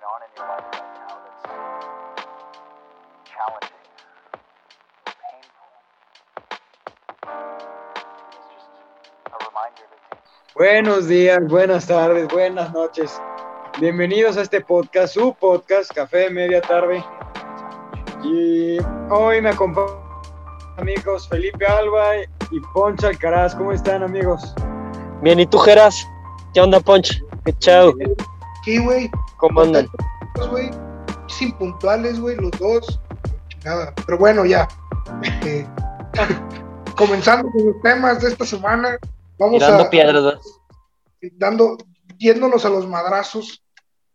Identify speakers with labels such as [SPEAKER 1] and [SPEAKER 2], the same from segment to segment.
[SPEAKER 1] going on in your life right now that's challenging, painful. It's just a reminder to take
[SPEAKER 2] Buenos días, buenas tardes, buenas noches. Bienvenidos a este podcast, su podcast, Café de Media Tarde. Y hoy me acompañan amigos Felipe Alba y Poncho Alcaraz. ¿Cómo están, amigos?
[SPEAKER 3] Bien, ¿y tú, Geras? ¿Qué onda, Ponch? ¿Qué chao?
[SPEAKER 4] Sí, güey.
[SPEAKER 3] ¿Cómo andan?
[SPEAKER 4] Güey, sin puntuales, güey, los dos. Nada. Pero bueno, ya. Eh, comenzando con los temas de esta semana. Vamos
[SPEAKER 3] Tirando
[SPEAKER 4] a.
[SPEAKER 3] piedras.
[SPEAKER 4] Dando, yéndonos a los madrazos.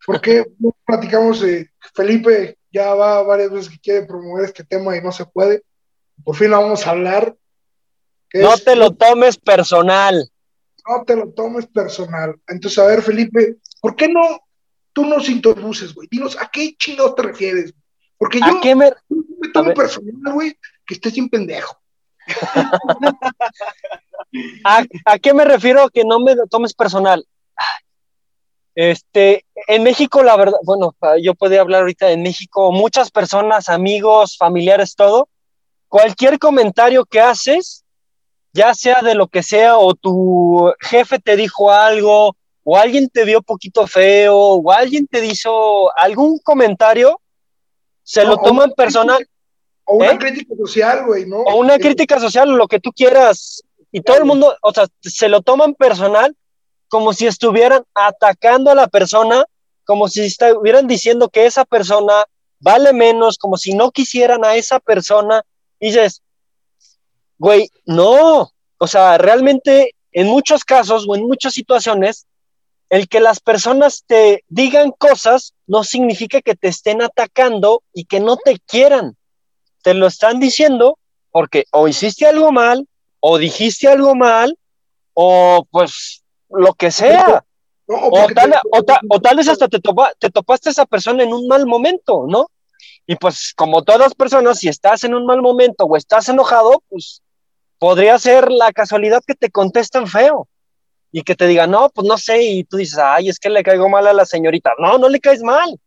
[SPEAKER 4] Porque no platicamos, eh, Felipe ya va varias veces que quiere promover este tema y no se puede. Por fin lo vamos a hablar.
[SPEAKER 3] No
[SPEAKER 4] es-
[SPEAKER 3] te lo tomes personal.
[SPEAKER 4] no te lo tomes personal. Entonces, a ver, Felipe, ¿por qué no tú nos introduces, güey? Dinos, ¿a qué chingados te refieres? Porque yo
[SPEAKER 3] ¿A qué me...?
[SPEAKER 4] me tomo personal, güey, que estés sin pendejo.
[SPEAKER 3] ¿A, a qué me refiero que no me lo tomes personal? Este, en México, la verdad, bueno, yo podría hablar ahorita en México, muchas personas, amigos, familiares, todo, cualquier comentario que haces, ya sea de lo que sea, o tu jefe te dijo algo, o alguien te vio poquito feo, o alguien te hizo algún comentario, se
[SPEAKER 4] O-
[SPEAKER 3] lo toman personal,
[SPEAKER 4] O una
[SPEAKER 3] ¿Eh?
[SPEAKER 4] crítica social, güey, ¿no?
[SPEAKER 3] o una
[SPEAKER 4] Eh,
[SPEAKER 3] crítica social, lo que tú quieras, y todo el mundo, o sea, se lo toman personal como si estuvieran atacando a la persona, como si estuvieran diciendo que esa persona vale menos, como si no quisieran a esa persona, y dices, güey, no, o sea, realmente en muchos casos o en muchas situaciones, el que las personas te digan cosas no significa que te estén atacando y que no te quieran. Te lo están diciendo porque o hiciste algo mal, o dijiste algo mal, o pues lo que sea.
[SPEAKER 4] no,
[SPEAKER 3] O tal,
[SPEAKER 4] te-
[SPEAKER 3] o, ta- o tal vez hasta te, topa- te topaste a esa persona en un mal momento, ¿no? Y pues como todas personas, si estás en un mal momento o estás enojado, pues podría ser la casualidad que te contesten feo y que te digan, no, pues no sé, y tú dices, ay, es que le caigo mal a la señorita. No, no le caes mal,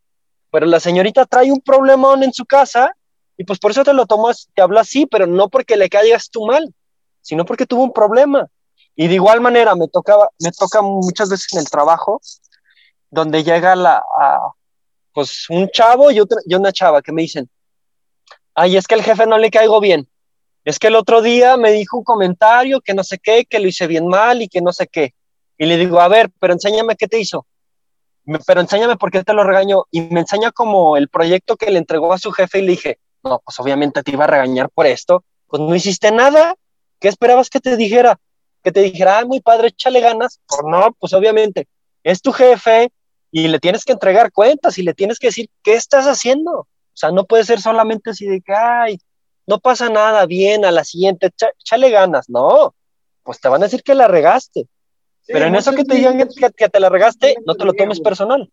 [SPEAKER 3] pero la señorita trae un problemón en su casa y pues por eso te lo tomas, te habla así, pero no porque le caigas tú mal, sino porque tuvo un problema. Y de igual manera me tocaba, me toca muchas veces en el trabajo, donde llega la, pues un chavo y, otra, y una chava que me dicen, ay, es que el jefe no le caigo bien. Es que el otro día me dijo un comentario que no sé qué, que lo hice bien mal y que no sé qué. Y le digo, a ver, pero enséñame qué te hizo. Pero enséñame por qué te lo regañó. Y me enseña como el proyecto que le entregó a su jefe y le dije, no, pues obviamente te iba a regañar por esto. Pues no hiciste nada. ¿Qué esperabas que te dijera? Que te dijera, ah, muy padre, échale ganas. Pues no, pues obviamente es tu jefe y le tienes que entregar cuentas y le tienes que decir qué estás haciendo. O sea, no puede ser solamente así de que, ay, no pasa nada, bien, a la siguiente, échale ganas. No, pues te van a decir que la regaste.
[SPEAKER 2] Sí,
[SPEAKER 3] Pero en eso que te digan que, que te la regaste, no te lo tomes personal.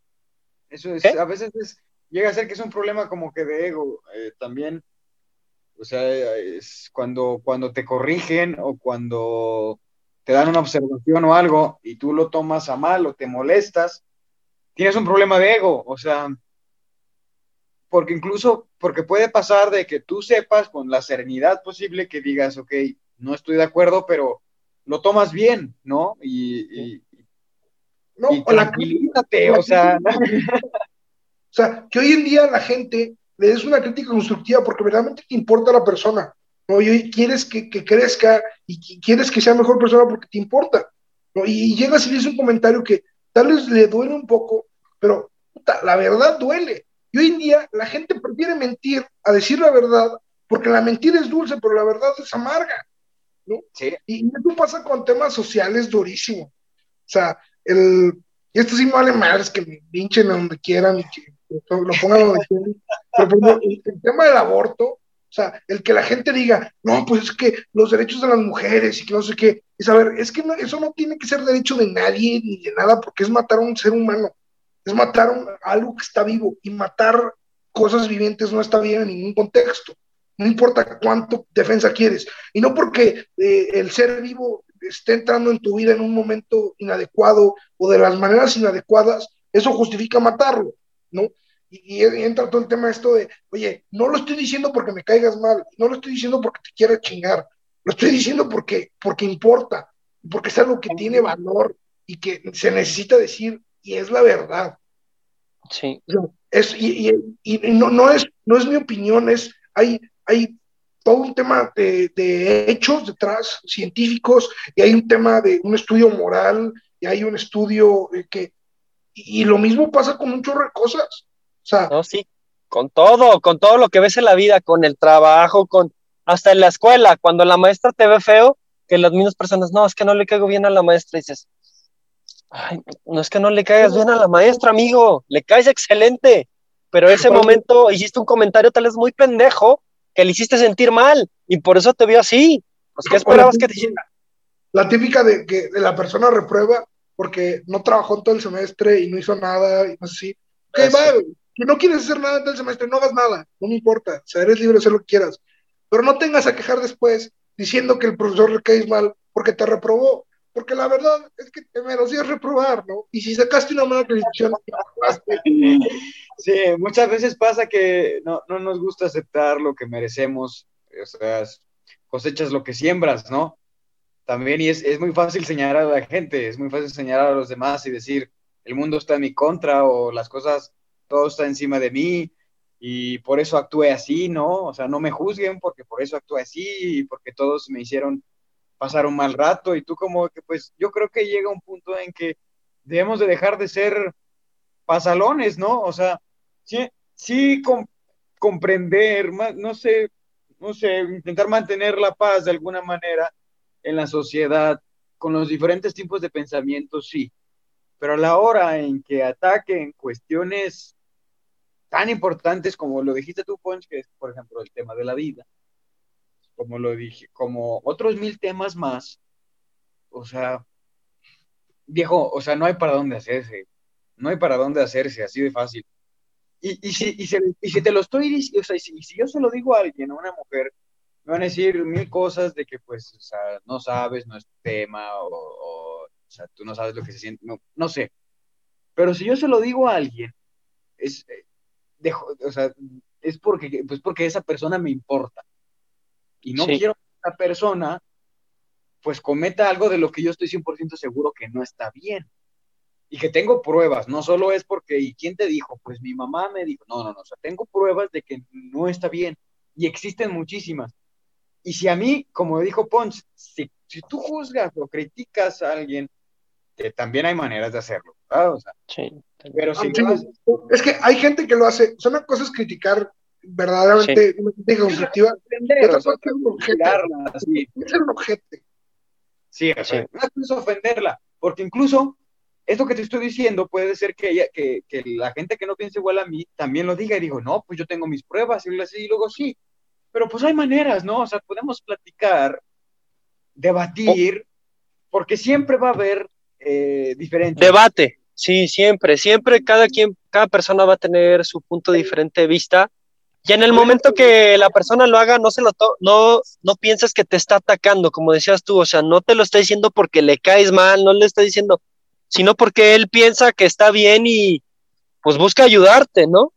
[SPEAKER 2] Eso es,
[SPEAKER 3] ¿Qué?
[SPEAKER 2] a veces es- llega a ser que es un problema como que de ego eh, también. O sea, es cuando, cuando te corrigen o cuando te dan una observación o algo y tú lo tomas a mal o te molestas, tienes un problema de ego. O sea, porque incluso, porque puede pasar de que tú sepas con la serenidad posible que digas, ok, no estoy de acuerdo, pero lo tomas bien, ¿no? Y, y,
[SPEAKER 4] no,
[SPEAKER 2] y
[SPEAKER 4] o la-
[SPEAKER 2] tranquilízate, o sea,
[SPEAKER 4] O sea, que hoy en día la gente le des una crítica constructiva porque verdaderamente te importa la persona, ¿no? Y hoy quieres que, que crezca y qui- quieres que sea mejor persona porque te importa, ¿no? Y, y llegas y le dices un comentario que tal vez le duele un poco, pero puta, la verdad duele. Y hoy en día la gente prefiere mentir a decir la verdad porque la mentira es dulce, pero la verdad es amarga.
[SPEAKER 2] Sí.
[SPEAKER 4] Y esto pasa con temas sociales durísimo. O sea, el, y esto sí me vale madres que me pinchen a donde quieran y que lo pongan donde quieran. Pero el, el tema del aborto, o sea, el que la gente diga, no, pues es que los derechos de las mujeres y que no sé qué, es a ver, es que no- eso no tiene que ser derecho de nadie ni de nada, porque es matar a un ser humano, es matar a, un- a algo que está vivo y matar cosas vivientes no está bien en ningún contexto. No importa cuánto defensa quieres. Y no porque eh, el ser vivo esté entrando en tu vida en un momento inadecuado o de las maneras inadecuadas, eso justifica matarlo. ¿no? Y, y entra todo el tema esto de, oye, no lo estoy diciendo porque me caigas mal, no lo estoy diciendo porque te quiera chingar, lo estoy diciendo porque, porque importa, porque es algo que tiene valor y que se necesita decir y es la verdad.
[SPEAKER 3] Sí.
[SPEAKER 4] Es, y, y- y no, no, es, no es mi opinión, es, hay, hay todo un tema de, de hechos detrás, científicos, y hay un tema de un estudio moral, y hay un estudio eh, que... Y, y lo mismo pasa con un chorro de cosas. O sea,
[SPEAKER 3] No, sí, con todo, con todo lo que ves en la vida, con el trabajo, con hasta en la escuela, cuando la maestra te ve feo, que las mismas personas, no, es que no le caigo bien a la maestra, y dices, ay, no es que no le caigas bien a la maestra, amigo, le caes excelente, pero ese momento hiciste un comentario tal vez muy pendejo que le hiciste sentir mal y por eso te vio así. Pues, ¿qué esperabas que te hiciera?
[SPEAKER 4] la típica de que de la persona reprueba porque no trabajó en todo el semestre y no hizo nada, y no sé si, ok, va, si no quieres hacer nada en todo el semestre, no hagas nada, no me importa, o sea, eres libre de hacer lo que quieras, pero no tengas a quejar después diciendo que el profesor le caes mal porque te reprobó, porque la verdad es que te merecías reprobar, ¿no? Y si sacaste una mala calificación,
[SPEAKER 2] Sí, muchas veces pasa que no, no nos gusta aceptar lo que merecemos, o sea, cosechas lo que siembras, ¿no? También, y es, es muy fácil señalar a la gente, es muy fácil señalar a los demás y decir, el mundo está en mi contra o las cosas, todo está encima de mí y por eso actué así, ¿no? O sea, no me juzguen porque por eso actué así y porque todos me hicieron pasar un mal rato y tú como que, pues, yo creo que llega un punto en que debemos de dejar de ser pasalones, ¿no? O sea, sí, sí com- comprender, no sé, no sé, intentar mantener la paz de alguna manera en la sociedad con los diferentes tipos de pensamientos, sí, pero a la hora en que ataquen cuestiones tan importantes como lo dijiste tú, Ponch, que es, por ejemplo, el tema de la vida, como lo dije, como otros mil temas más, o sea, viejo, o sea, no hay para dónde hacerse, no hay para dónde hacerse, así de fácil. Y, y, si, y, si, y si te lo estoy diciendo, o sea, si, si yo se lo digo a alguien, a una mujer, me van a decir mil cosas de que, pues, o sea, no sabes, no es tema, o, o, o sea, tú no sabes lo que se siente, no, no sé. Pero si yo se lo digo a alguien, es, eh, dejo, o sea, es porque, pues porque esa persona me importa. Y no
[SPEAKER 3] Sí.
[SPEAKER 2] quiero que esa persona, pues, cometa algo de lo que yo estoy 100% seguro que no está bien y que tengo pruebas, no solo es porque, ¿y quién te dijo? Pues mi mamá me dijo, no, no, no, o sea, tengo pruebas de que no está bien y existen muchísimas. Y si a mí, como dijo Pons, si, si tú juzgas o criticas a alguien, que también hay maneras de hacerlo, ¿verdad? O sea,
[SPEAKER 3] Sí.
[SPEAKER 2] pero si
[SPEAKER 4] Sí,
[SPEAKER 2] no haces-
[SPEAKER 4] es que hay gente que lo hace, son una cosa es criticar verdaderamente una crítica constructiva,
[SPEAKER 2] ofender,
[SPEAKER 4] ser un objeto.
[SPEAKER 2] Sí, o sea,
[SPEAKER 3] Sí.
[SPEAKER 2] cosa es ofenderla, porque incluso esto que te estoy diciendo puede ser que, ella, que, que la gente que no piensa igual a mí también lo diga y digo, no, pues yo tengo mis pruebas y así, y luego sí, pero pues hay maneras, ¿no? O sea, podemos platicar, debatir, porque siempre va a haber eh, diferentes.
[SPEAKER 3] Debate, sí, siempre, siempre cada quien, cada persona va a tener su punto diferente de vista. Y en el momento que la persona lo haga, no se lo to- no, no pienses que te está atacando, como decías tú, o sea, no te lo está diciendo porque le caes mal, no le está diciendo, sino porque él piensa que está bien y pues busca ayudarte, ¿no?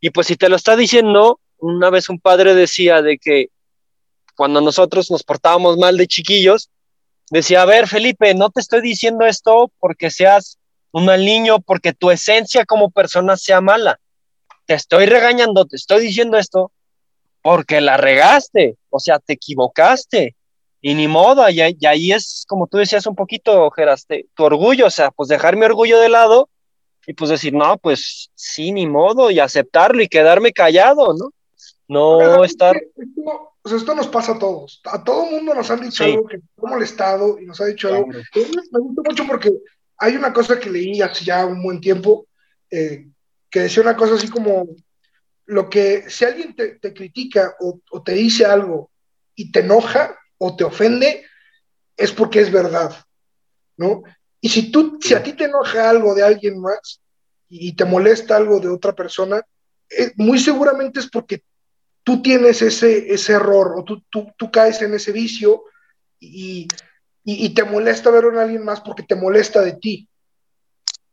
[SPEAKER 3] Y pues si te lo está diciendo, una vez un padre decía de que cuando nosotros nos portábamos mal de chiquillos, decía, a ver, Felipe, no te estoy diciendo esto porque seas un mal niño, porque tu esencia como persona sea mala. Te estoy regañando, te estoy diciendo esto porque la regaste, o sea, te equivocaste. Y ni modo, y, y ahí es como tú decías un poquito, Geras, te- tu orgullo, o sea, pues dejar mi orgullo de lado y pues decir, no, pues sí, ni modo, y aceptarlo y quedarme callado, ¿no? No estar,
[SPEAKER 4] Esto, o sea, esto nos pasa a todos. A todo mundo nos han dicho
[SPEAKER 3] Sí.
[SPEAKER 4] algo que nos ha molestado y nos ha dicho algo.
[SPEAKER 2] Claro.
[SPEAKER 4] Eh, Me gustó mucho porque hay una cosa que leí hace ya un buen tiempo eh, que decía una cosa así como lo que si alguien te, critica o, te dice algo y te enoja o te ofende es porque es verdad, ¿no? Y si tú, si a ti te enoja algo de alguien más y te molesta algo de otra persona, eh, muy seguramente es porque tú tienes ese, ese error o tú, tú, tú caes en ese vicio y, y, y te molesta ver a alguien más porque te molesta de ti.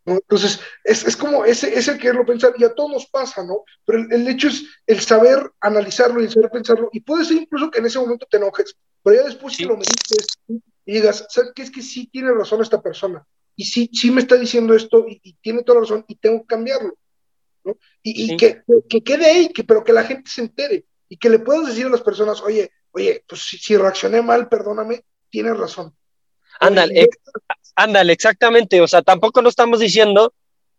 [SPEAKER 4] Entonces, es, es como ese, ese quererlo pensar, y a todos nos pasa, ¿no? Pero el, el hecho es el saber analizarlo y el saber pensarlo, y puede ser incluso que en ese momento te enojes, pero ya después
[SPEAKER 3] Sí.
[SPEAKER 4] que lo medites y digas, ¿sabes qué? Es que sí tiene razón esta persona, y sí, sí me está diciendo esto, y, y tiene toda la razón, y tengo que cambiarlo, ¿no? Y, y
[SPEAKER 3] Sí.
[SPEAKER 4] que, que quede ahí, que, pero que la gente se entere, y que le puedas decir a las personas, oye, oye, pues si, si reaccioné mal, perdóname, tienes razón.
[SPEAKER 3] Ándale, ándale, exactamente. O sea, tampoco no estamos diciendo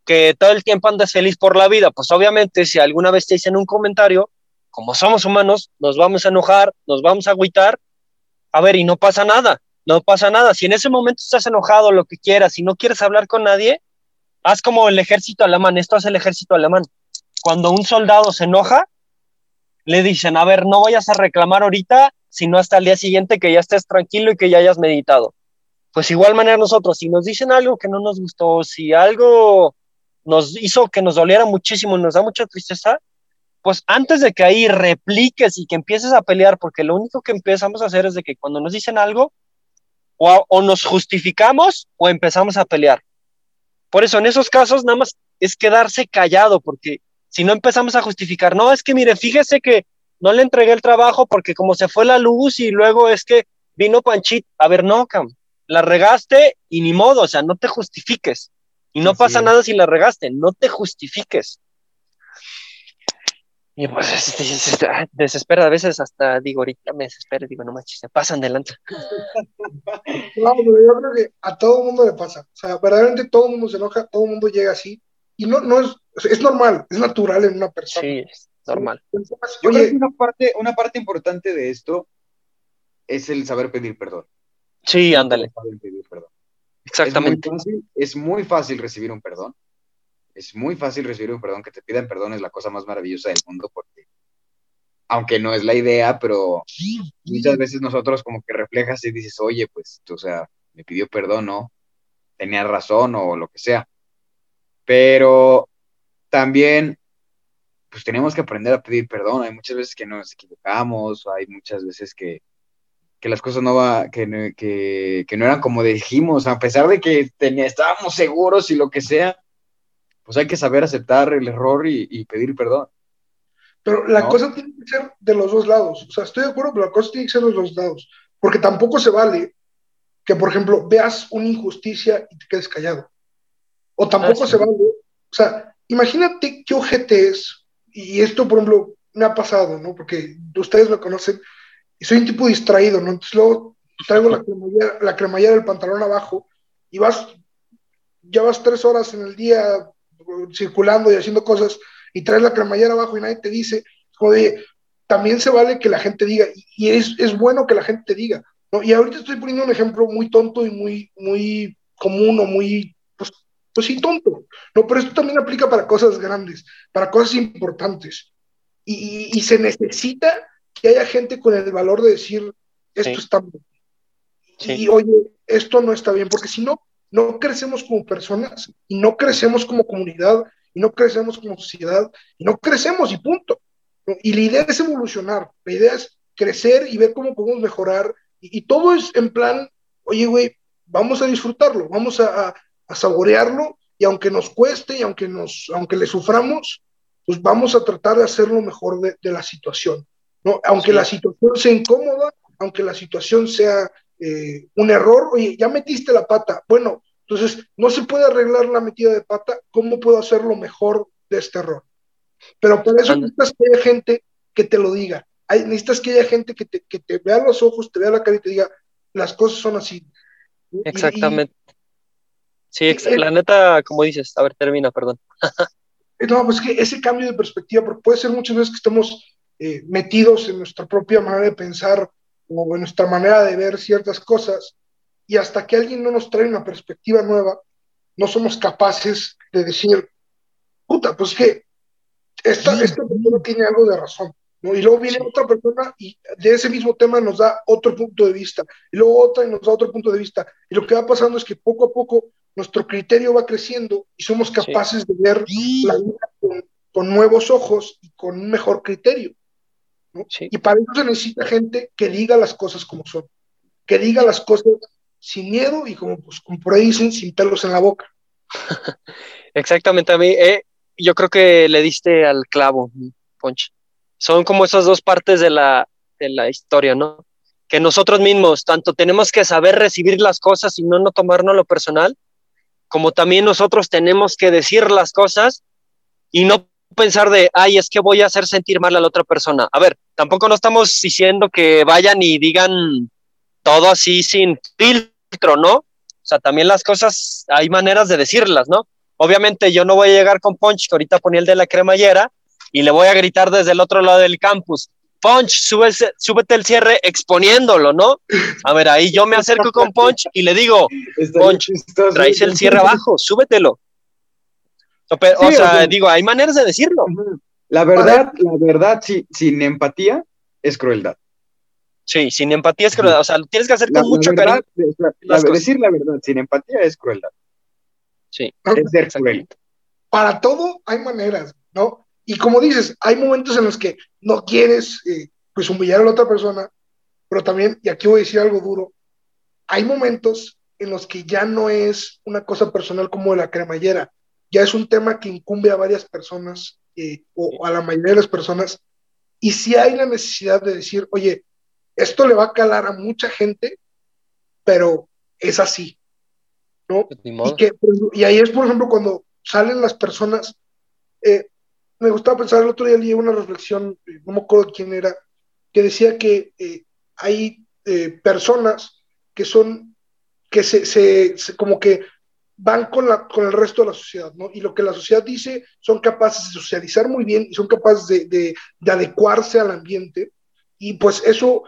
[SPEAKER 3] que todo el tiempo andas feliz por la vida. Pues obviamente, si alguna vez te dicen un comentario, como somos humanos, nos vamos a enojar, nos vamos a agüitar. A ver, y no pasa nada, no pasa nada. Si en ese momento estás enojado, lo que quieras, y no quieres hablar con nadie, haz como el ejército alemán. Esto hace el ejército alemán. Cuando un soldado se enoja, le dicen, a ver, no vayas a reclamar ahorita, sino hasta el día siguiente que ya estés tranquilo y que ya hayas meditado pues igual manera nosotros, si nos dicen algo que no nos gustó, si algo nos hizo que nos doliera muchísimo nos da mucha tristeza, pues antes de que ahí repliques y que empieces a pelear, porque lo único que empezamos a hacer es de que cuando nos dicen algo, o, o nos justificamos o empezamos a pelear. Por eso en esos casos nada más es quedarse callado, porque si no empezamos a justificar, no, es que mire, fíjese que no le entregué el trabajo porque como se fue la luz y luego es que vino Panchit, a ver, no, Cam, la regaste y ni modo, o sea, no te justifiques. Y no
[SPEAKER 2] Así
[SPEAKER 3] pasa
[SPEAKER 2] es.
[SPEAKER 3] nada si la regaste, no te justifiques. Y pues este, desespera a veces hasta digo, ahorita me desespero, digo, no manches, se pasan de lanza.
[SPEAKER 4] No, pero yo creo que a todo el mundo le pasa. O sea, verdaderamente todo el mundo se enoja, todo el mundo llega así. Y no, no es, es normal, es natural en una persona.
[SPEAKER 3] Sí, es normal.
[SPEAKER 2] Yo creo que una parte, una parte importante de esto es el saber pedir perdón.
[SPEAKER 3] Sí, ándale, exactamente.
[SPEAKER 2] Es muy, fácil, es muy fácil recibir un perdón. Es muy fácil recibir un perdón. Que te pidan perdón es la cosa más maravillosa del mundo porque, aunque no es la idea, pero muchas veces nosotros como que reflejas y dices, oye, pues, o sea, me pidió perdón, ¿no? Tenía razón o lo que sea. Pero también, pues tenemos que aprender a pedir perdón. Hay muchas veces que nos equivocamos, hay muchas veces que, que las cosas no va, que, que, que no eran como dijimos, a pesar de que tenía, estábamos seguros y lo que sea, pues hay que saber aceptar el error y, y pedir perdón.
[SPEAKER 4] pero la
[SPEAKER 2] ¿no?
[SPEAKER 4] cosa tiene que ser de los dos lados. O sea, estoy de acuerdo, pero la cosa tiene que ser de los dos lados. Porque tampoco se vale que, por ejemplo, veas una injusticia y te quedes callado. O tampoco
[SPEAKER 3] Ah, sí.
[SPEAKER 4] se vale. O sea, imagínate qué ojete es. Y esto, por ejemplo, me ha pasado, ¿no? Porque ustedes me conocen y soy un tipo distraído, ¿no? Entonces luego traigo la cremallera, del pantalón abajo y vas, ya vas tres horas en el día eh, circulando y haciendo cosas y traes la cremallera abajo y nadie te dice, también se vale que la gente diga, y, es, es bueno que la gente diga, ¿no? Y ahorita estoy poniendo un ejemplo muy tonto y muy, muy común o muy, pues, pues sí, tonto, ¿no? Pero esto también aplica para cosas grandes, para cosas importantes. Y se necesita que haya gente con el valor de decir, esto
[SPEAKER 3] Sí.
[SPEAKER 4] está bien.
[SPEAKER 3] Sí.
[SPEAKER 4] Y oye, esto no está bien, porque si no, no crecemos como personas y no crecemos como comunidad y no crecemos como sociedad y no crecemos y punto. Y la idea es evolucionar, la idea es crecer y ver cómo podemos mejorar y, y todo es en plan, oye, güey, vamos a disfrutarlo, vamos a, a- a saborearlo y aunque nos cueste y aunque, nos, aunque le suframos, pues vamos a tratar de hacer lo mejor de, de la situación. ¿No? Aunque
[SPEAKER 3] Sí.
[SPEAKER 4] la situación sea incómoda, aunque la situación sea eh, un error, oye, ya metiste la pata, bueno, entonces no se puede arreglar la metida de pata, ¿cómo puedo hacer lo mejor de este error? Pero para eso necesitas que haya gente que te lo diga, Hay, necesitas que haya gente que te, que te vea los ojos, te vea la cara y te diga, las cosas son así. Y-
[SPEAKER 3] Exactamente. Sí, ex-
[SPEAKER 4] y-
[SPEAKER 3] la neta, como dices, a ver, termina, perdón.
[SPEAKER 4] No, pues que ese cambio de perspectiva, porque puede ser muchas veces que estemos eh, metidos en nuestra propia manera de pensar o en nuestra manera de ver ciertas cosas, y hasta que alguien no nos trae una perspectiva nueva, no somos capaces de decir, puta, pues que esta, esta persona tiene algo de razón. ¿no? Y luego viene
[SPEAKER 3] Sí.
[SPEAKER 4] otra persona y de ese mismo tema nos da otro punto de vista, y luego otra y nos da otro punto de vista. Y lo que va pasando es que poco a poco nuestro criterio va creciendo y somos capaces de ver la vida con, con nuevos ojos y con un mejor criterio. ¿No?
[SPEAKER 3] Sí.
[SPEAKER 4] Y para eso se necesita gente que diga las cosas como son, que diga las cosas sin miedo y como, pues, como por ahí dicen, sin pelos en la boca.
[SPEAKER 3] Exactamente, a mí, eh, yo creo que le diste al clavo, Ponch. Son como esas dos partes de la, de la historia, ¿no? Que nosotros mismos, tanto tenemos que saber recibir las cosas y no, no tomarnos lo personal, como también nosotros tenemos que decir las cosas y no pensar de, ay, es que voy a hacer sentir mal a la otra persona. A ver, tampoco no estamos diciendo que vayan y digan todo así sin filtro, ¿no? O sea, también las cosas, hay maneras de decirlas, ¿no? Obviamente yo no voy a llegar con Punch, que ahorita ponía el de la cremallera, y le voy a gritar desde el otro lado del campus, Punch, súbete, súbete el cierre exponiéndolo, ¿no? A ver, ahí yo me acerco con Punch y le digo, Punch, traes el cierre abajo, súbetelo. O, pe- o
[SPEAKER 2] Sí,
[SPEAKER 3] sea,
[SPEAKER 2] o sea-
[SPEAKER 3] digo, hay maneras de decirlo.
[SPEAKER 2] La verdad, la verdad, sí, sin empatía es crueldad.
[SPEAKER 3] Sí, sin empatía es que, o sea, lo tienes que hacer
[SPEAKER 2] La,
[SPEAKER 3] con mucho
[SPEAKER 2] la verdad,
[SPEAKER 3] cariño.
[SPEAKER 2] o sea,
[SPEAKER 3] las
[SPEAKER 2] la- decir la verdad sin empatía es crueldad.
[SPEAKER 3] Sí,
[SPEAKER 2] Es ser cruel.
[SPEAKER 4] para todo hay maneras, ¿no? Y como dices, hay momentos en los que no quieres eh, pues humillar a la otra persona, pero también, y aquí voy a decir algo duro, hay momentos en los que ya no es una cosa personal como de la cremallera, ya es un tema que incumbe a varias personas eh, o a la mayoría de las personas, y si hay la necesidad de decir, oye, esto le va a calar a mucha gente, pero es así, ¿no?
[SPEAKER 3] Pues.
[SPEAKER 4] Y, que, ejemplo, y ahí es, por ejemplo, cuando salen las personas. eh, me gustaba pensar, el otro día leí una reflexión, eh, no me acuerdo quién era, que decía que eh, hay eh, personas que son, que se, se- se- como que van con, la, con el resto de la sociedad, ¿no? Y lo que la sociedad dice, son capaces de socializar muy bien y son capaces de, de- de adecuarse al ambiente. Y pues eso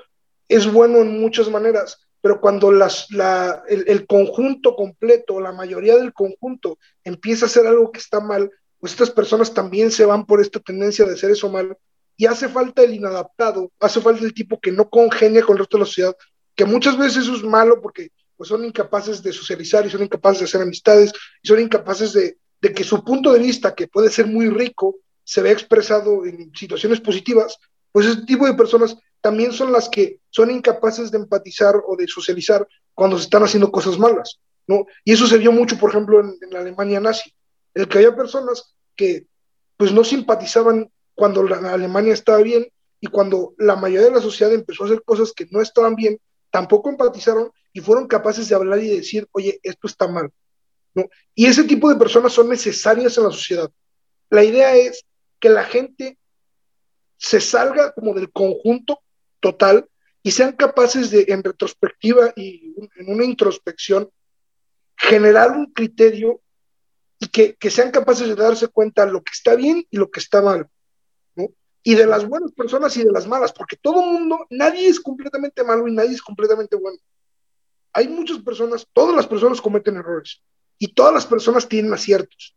[SPEAKER 4] es bueno en muchas maneras, pero cuando las, la, el, conjunto completo, la mayoría del conjunto empieza a hacer algo que está mal, pues estas personas también se van por esta tendencia de hacer eso mal y hace falta el inadaptado, hace falta el tipo que no congenia con el resto de la sociedad, que muchas veces eso es malo porque pues son incapaces de socializar y son incapaces de hacer amistades y son incapaces de, de que su punto de vista, que puede ser muy rico, se vea expresado en situaciones positivas, pues ese tipo de personas también son las que son incapaces de empatizar o de socializar cuando se están haciendo cosas malas, ¿no? Y eso se vio mucho, por ejemplo, en, en la Alemania nazi, el que había personas que pues no simpatizaban cuando la Alemania estaba bien y cuando la mayoría de la sociedad empezó a hacer cosas que no estaban bien, tampoco empatizaron y fueron capaces de hablar y decir, oye, esto está mal, ¿no? Y ese tipo de personas son necesarias en la sociedad. La idea es que la gente se salga como del conjunto total y sean capaces de, en retrospectiva y en una introspección, generar un criterio y que, que sean capaces de darse cuenta lo que está bien y lo que está mal, ¿no? Y de las buenas personas y de las malas, porque todo mundo, nadie es completamente malo y nadie es completamente bueno. Hay muchas personas, todas las personas cometen errores y todas las personas tienen aciertos.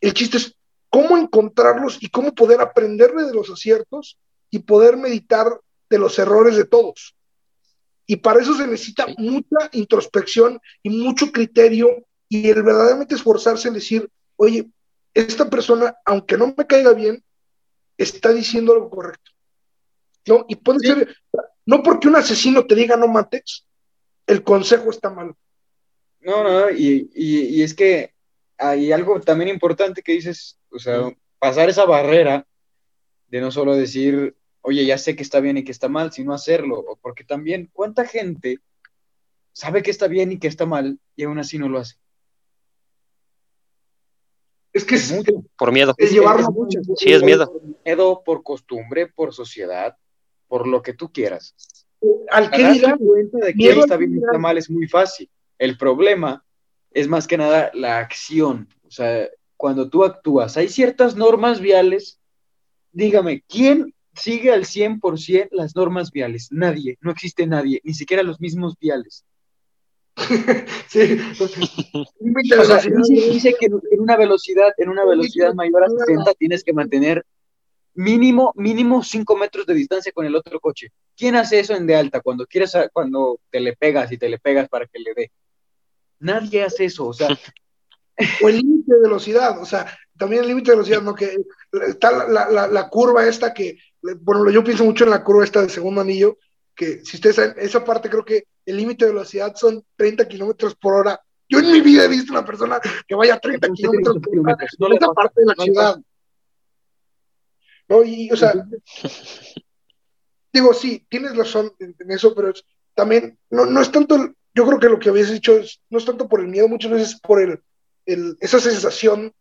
[SPEAKER 4] El chiste es cómo encontrarlos y cómo poder aprenderle de los aciertos y poder meditar de los errores de todos. Y para eso se necesita mucha introspección y mucho criterio y el verdaderamente esforzarse en decir, oye, esta persona, aunque no me caiga bien, está diciendo algo correcto. ¿No? Y puede
[SPEAKER 2] Sí.
[SPEAKER 4] ser, no porque un asesino te diga no mates, el consejo está mal.
[SPEAKER 2] No, no, y, y, y es que hay algo también importante que dices, o sea, pasar esa barrera de no solo decir, oye, ya sé que está bien y que está mal, sino hacerlo, o porque también, ¿cuánta gente sabe que está bien y que está mal y aún así no lo hace?
[SPEAKER 4] Es que es,
[SPEAKER 2] Mucho.
[SPEAKER 3] Por miedo.
[SPEAKER 4] es llevarlo
[SPEAKER 2] Es mucho.
[SPEAKER 3] Sí, es miedo.
[SPEAKER 2] Por miedo, por costumbre, por sociedad, por lo que tú quieras.
[SPEAKER 4] Al que dirán,
[SPEAKER 2] cuenta de que
[SPEAKER 4] Miedo
[SPEAKER 2] está bien y está mal es muy fácil. El problema es más que nada la acción. O sea, cuando tú actúas, hay ciertas normas viales. Dígame, ¿quién sigue al 100% las normas viales? Nadie, no existe nadie, ni siquiera los mismos viales.
[SPEAKER 4] sí,
[SPEAKER 2] O sea, dice, dice que en en una velocidad, en una velocidad mayor a 60 tienes que mantener mínimo, mínimo 5 metros de distancia con el otro coche. ¿Quién hace eso en de alta cuando quieres, a- cuando te le pegas y te le pegas para que le dé? Nadie hace eso, o sea,
[SPEAKER 4] o el límite de velocidad, o sea, también el límite de velocidad, ¿no? Que está la, la- la- la curva esta que, bueno, yo pienso mucho en la curva esta de segundo anillo, que si ustedes saben, esa parte creo que el límite de velocidad son 30 kilómetros por hora Yo en mi vida he visto una persona que vaya a 30
[SPEAKER 2] 30
[SPEAKER 4] kilómetros por hora en
[SPEAKER 2] le
[SPEAKER 4] esa parte de la ciudad. ¿No? Y, o sea, digo, sí, tienes razón en, en eso, pero es- también no, no es tanto, yo creo que lo que habías dicho es, no es tanto por el miedo, muchas veces por el, el- esa sensación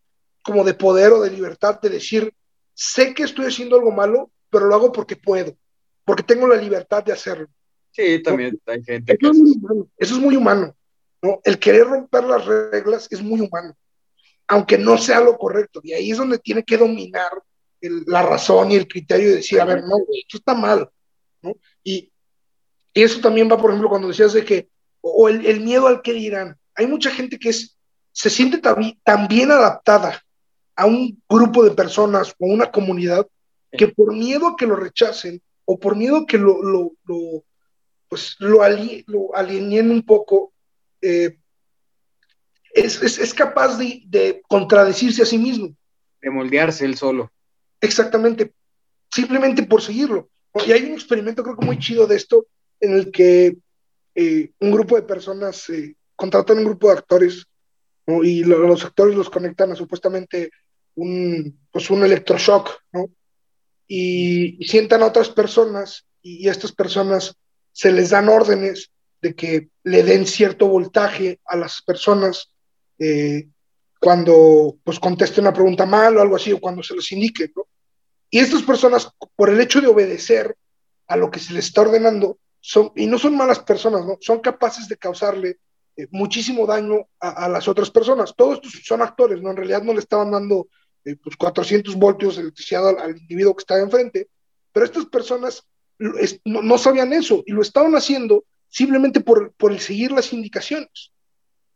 [SPEAKER 4] como de poder o de libertad de decir, sé que estoy haciendo algo malo, pero lo hago porque puedo, porque tengo la libertad de hacerlo.
[SPEAKER 2] Sí, también hay gente que
[SPEAKER 4] Eso es humano, eso es muy humano, ¿no? El querer romper las reglas es muy humano, aunque no sea lo correcto. Y ahí es donde tiene que dominar el- la razón y el criterio de decir, a ver, no, esto está mal, ¿no? Y, y eso también va, por ejemplo, cuando decías de que, o el, el miedo al que dirán. Hay mucha gente que es, se siente tan, tan bien adaptada a un grupo de personas o una comunidad que por miedo a que lo rechacen o por miedo a que lo, lo, lo, pues, lo, ali- lo alienen un poco, eh, es, es, es capaz de, de contradecirse a sí mismo.
[SPEAKER 2] de moldearse él solo.
[SPEAKER 4] Exactamente, simplemente por seguirlo. Y hay un experimento, creo que muy chido de esto, en el que eh, un grupo de personas eh, contratan un grupo de actores ¿no? y lo- los actores los conectan a supuestamente un, pues un electroshock, ¿no? Y, sientan a otras personas y, a estas personas se les dan órdenes de que le den cierto voltaje a las personas eh, cuando pues conteste una pregunta mal o algo así, o cuando se les indique, ¿no? Y estas personas, por el hecho de obedecer a lo que se les está ordenando, son, y no son malas personas, ¿no? Son capaces de causarle eh, muchísimo daño a, a las otras personas. Todos estos son actores, ¿no? En realidad no le estaban dando eh, pues 400 voltios de electricidad al, al individuo que estaba enfrente, pero estas personas es- no, no sabían eso y lo estaban haciendo simplemente por, por el seguir las indicaciones.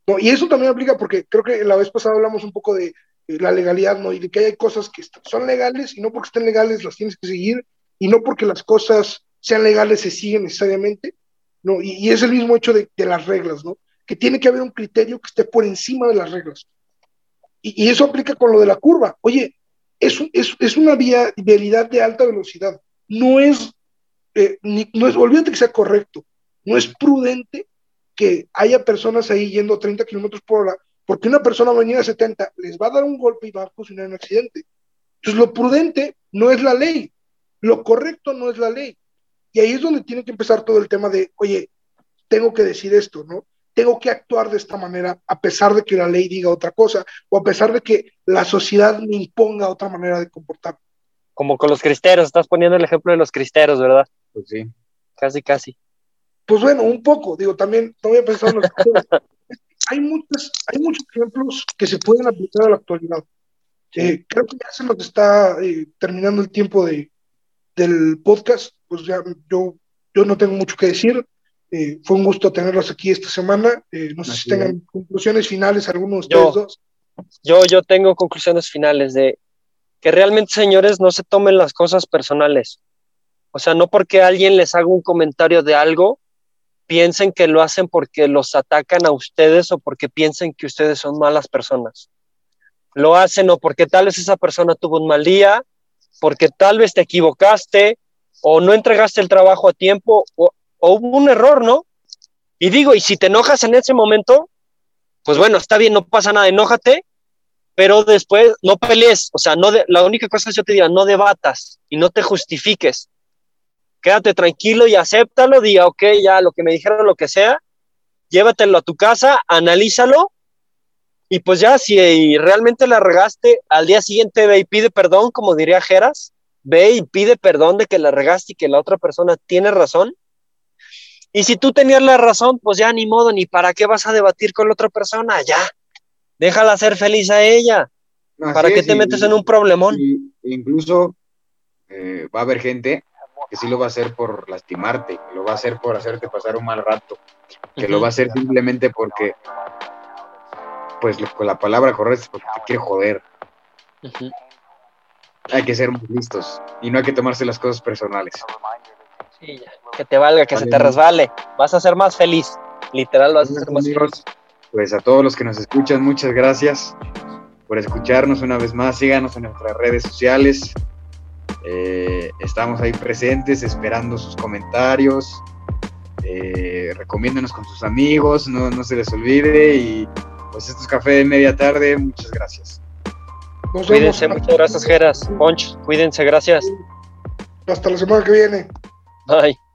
[SPEAKER 4] ¿no? Y eso también aplica porque creo que la vez pasada hablamos un poco de la legalidad, ¿no? Y de que hay cosas que son legales y no porque estén legales las tienes que seguir y no porque las cosas sean legales se siguen necesariamente, ¿no? Y, es el mismo hecho de, las reglas, ¿no? Que tiene que haber un criterio que esté por encima de las reglas. Y, y eso aplica con lo de la curva. Oye, es, es, es una vía, vialidad de alta velocidad. No es, eh, no es, olvídate que sea correcto, no es prudente que haya personas ahí yendo a 30 kilómetros por hora, porque una persona venida a 70 les va a dar un golpe y va a ocasionar un accidente. Entonces, lo prudente no es la ley, lo correcto no es la ley. Y ahí es donde tiene que empezar todo el tema de, oye, tengo que decir esto, ¿no? Tengo que actuar de esta manera, a pesar de que la ley diga otra cosa, o a pesar de que la sociedad me imponga otra manera de comportarme.
[SPEAKER 3] Como con los cristeros, estás poniendo el ejemplo de los cristeros, ¿verdad?
[SPEAKER 2] Pues sí.
[SPEAKER 3] Casi, casi.
[SPEAKER 4] Pues bueno, un poco, digo, también no había pensado en los hay muchos, hay muchos ejemplos que se pueden aplicar a la actualidad. Eh, creo que ya se nos está eh, terminando el tiempo de, del podcast, pues ya yo, yo no tengo mucho que decir. Eh, fue un gusto tenerlos aquí esta semana. Eh, no sé si
[SPEAKER 2] Así
[SPEAKER 4] tengan conclusiones finales, algunos de
[SPEAKER 3] Yo.
[SPEAKER 4] ustedes dos.
[SPEAKER 3] Yo, yo tengo conclusiones finales de que realmente, señores, no se tomen las cosas personales. O sea, no porque alguien les haga un comentario de algo, piensen que lo hacen porque los atacan a ustedes o porque piensen que ustedes son malas personas. Lo hacen o porque tal vez esa persona tuvo un mal día, porque tal vez te equivocaste o no entregaste el trabajo a tiempo o, hubo un error, ¿no? Y digo, y si te enojas en ese momento, pues bueno, está bien, no pasa nada, enójate, pero después no pelees, o sea, no de- la única cosa que yo te diría, no debatas y no te justifiques. Quédate tranquilo y acéptalo, diga, ok, ya lo que me dijeron, lo que sea, llévatelo a tu casa, analízalo y pues ya, si realmente la regaste, al día siguiente ve y pide perdón, como diría Geras, ve y pide perdón de que la regaste y que la otra persona tiene razón. Y si tú tenías la razón, pues ya ni modo, ni para qué vas a debatir con la otra persona, ya. Déjala ser feliz a ella. ¿Para
[SPEAKER 2] Así
[SPEAKER 3] qué
[SPEAKER 2] es,
[SPEAKER 3] te
[SPEAKER 2] y-
[SPEAKER 3] metes en un problemón?
[SPEAKER 2] y- incluso eh, va a haber gente que sí lo va a hacer por lastimarte, que lo va a hacer por hacerte pasar un mal rato, que lo va a hacer simplemente porque, pues lo- con la palabra correcta es porque te quiere joder. Hay que ser muy listos y no hay que tomarse las cosas personales.
[SPEAKER 3] Sí. Que te valga, que se te resbale. Vas a ser más feliz. Literal, vas a ser más feliz.
[SPEAKER 2] Pues a todos los que nos escuchan, muchas gracias por escucharnos una vez más. Síganos en nuestras redes sociales. Eh, estamos ahí presentes esperando sus comentarios. Eh, recomiéndenos con sus amigos, no, no se les olvide y pues esto es Café de Media Tarde, muchas gracias.
[SPEAKER 4] Nos
[SPEAKER 3] Cuídense,
[SPEAKER 4] vemos.
[SPEAKER 3] muchas gracias, Geras. Ponch, cuídense, gracias.
[SPEAKER 4] Hasta la semana que viene.
[SPEAKER 3] Bye.